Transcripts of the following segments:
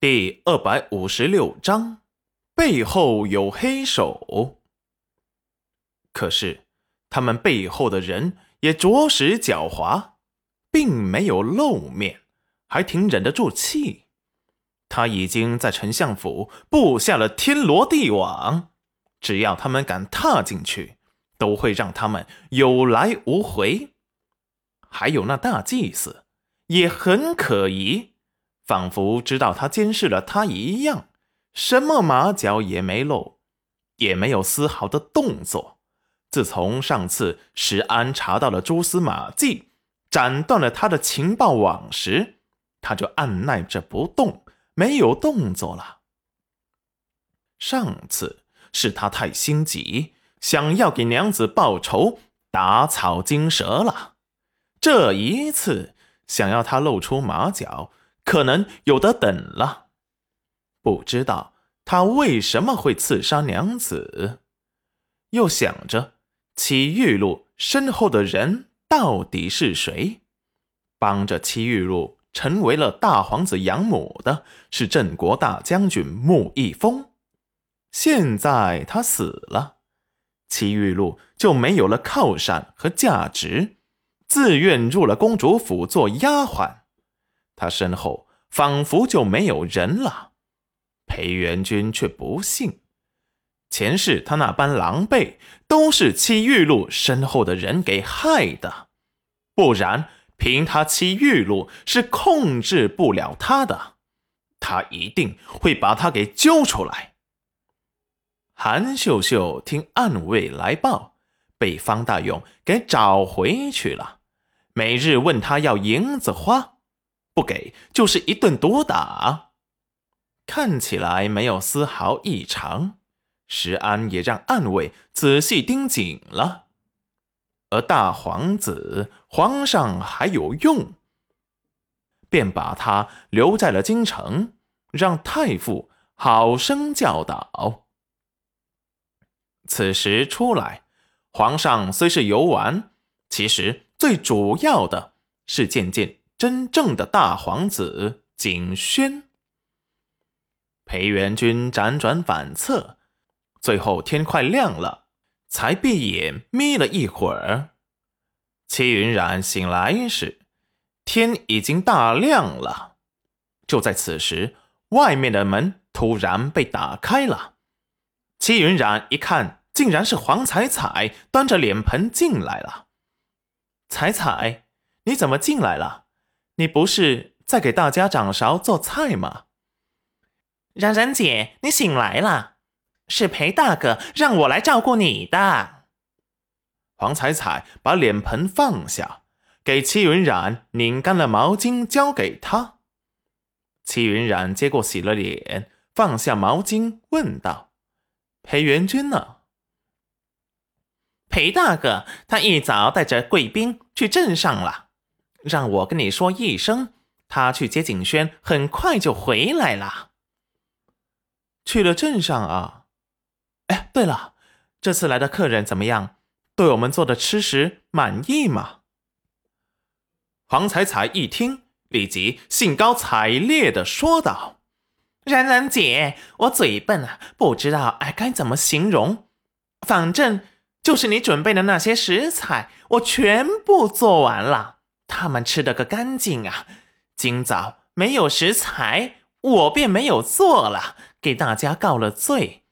第二百五十六章，背后有黑手。可是他们背后的人也着实狡猾，并没有露面，还挺忍得住气。他已经在丞相府布下了天罗地网，只要他们敢踏进去，都会让他们有来无回。还有那大祭司也很可疑。仿佛知道他监视了他一样，什么马脚也没露，也没有丝毫的动作。自从上次石安查到了蛛丝马迹，斩断了他的情报网时，他就按耐着不动，没有动作了。上次是他太心急，想要给娘子报仇，打草惊蛇了。这一次想要他露出马脚。可能有的等了，不知道他为什么会刺杀娘子，又想着齐玉露身后的人到底是谁？帮着齐玉露成为了大皇子养母的是镇国大将军穆易峰，现在他死了，齐玉露就没有了靠山和价值，自愿入了公主府做丫鬟。他身后仿佛就没有人了，裴元君却不信，前世他那般狼狈，都是戚玉露身后的人给害的，不然凭他戚玉露是控制不了他的，他一定会把他给揪出来。韩秀秀听暗卫来报，被方大勇给找回去了，每日问他要银子花。不给就是一顿毒打，看起来没有丝毫异常。石安也让暗卫仔细盯紧了，而大皇子皇上还有用，便把他留在了京城，让太傅好生教导。此时出来，皇上虽是游玩，其实最主要的是见见。真正的大皇子景轩，裴元君辗转反侧，最后天快亮了，才闭眼眯了一会儿。戚云染醒来时，天已经大亮了。就在此时，外面的门突然被打开了。戚云染一看，竟然是黄彩彩端着脸盆进来了。彩彩，你怎么进来了？你不是在给大家掌勺做菜吗？冉冉姐，你醒来了，是裴大哥让我来照顾你的。黄彩彩把脸盆放下，给戚云染拧干了毛巾，交给他。戚云染接过，洗了脸，放下毛巾，问道：“裴元君呢？”裴大哥他一早带着贵宾去镇上了。让我跟你说一声，他去接景轩，很快就回来了。去了镇上啊？哎，对了，这次来的客人怎么样？对我们做的吃食满意吗？黄彩彩一听，立即兴高采烈的说道：“冉冉姐，我嘴笨啊，不知道哎该怎么形容。反正就是你准备的那些食材，我全部做完了。”他们吃的个干净啊！今早没有食材，我便没有做了，给大家告了罪。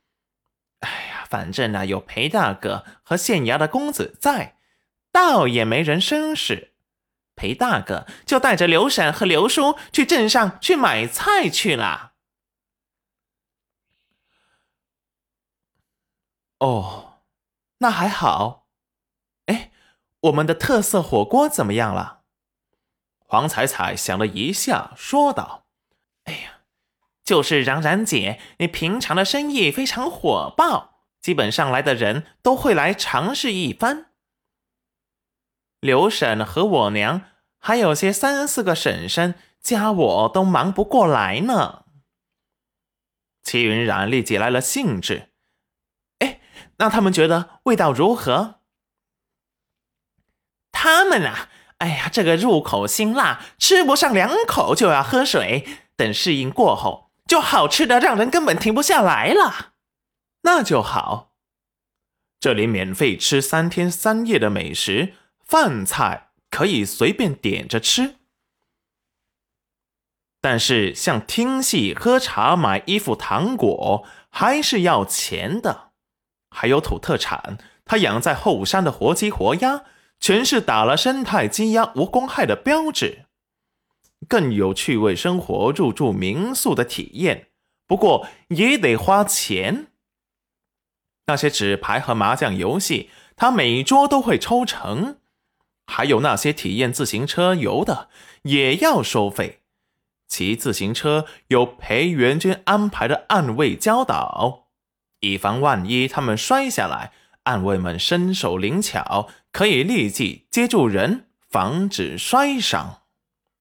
哎呀，反正呢有裴大哥和县衙的公子在，倒也没人生事。裴大哥就带着刘婶和刘叔去镇上去买菜去了。哦，那还好。哎，我们的特色火锅怎么样了？黄彩彩想了一下，说道：“哎呀，就是冉冉姐，你平常的生意非常火爆，基本上来的人都会来尝试一番。刘婶和我娘，还有些三四个婶婶，加我都忙不过来呢。”齐云染立即来了兴致：“哎，那他们觉得味道如何？”他们啊。哎呀，这个入口辛辣，吃不上两口就要喝水。等适应过后，就好吃的让人根本停不下来了。那就好，这里免费吃三天三夜的美食，饭菜可以随便点着吃。但是像听戏、喝茶、买衣服、糖果，还是要钱的。还有土特产，他养在后山的活鸡、活鸭，全是打了生态鸡鸭无公害的标志。更有趣味生活、入住民宿的体验，不过也得花钱。那些纸牌和麻将游戏，他每桌都会抽成；还有那些体验自行车游的，也要收费。骑自行车有裴元君安排的暗卫教导，以防万一他们摔下来，暗卫们身手灵巧，可以立即接住人，防止摔伤。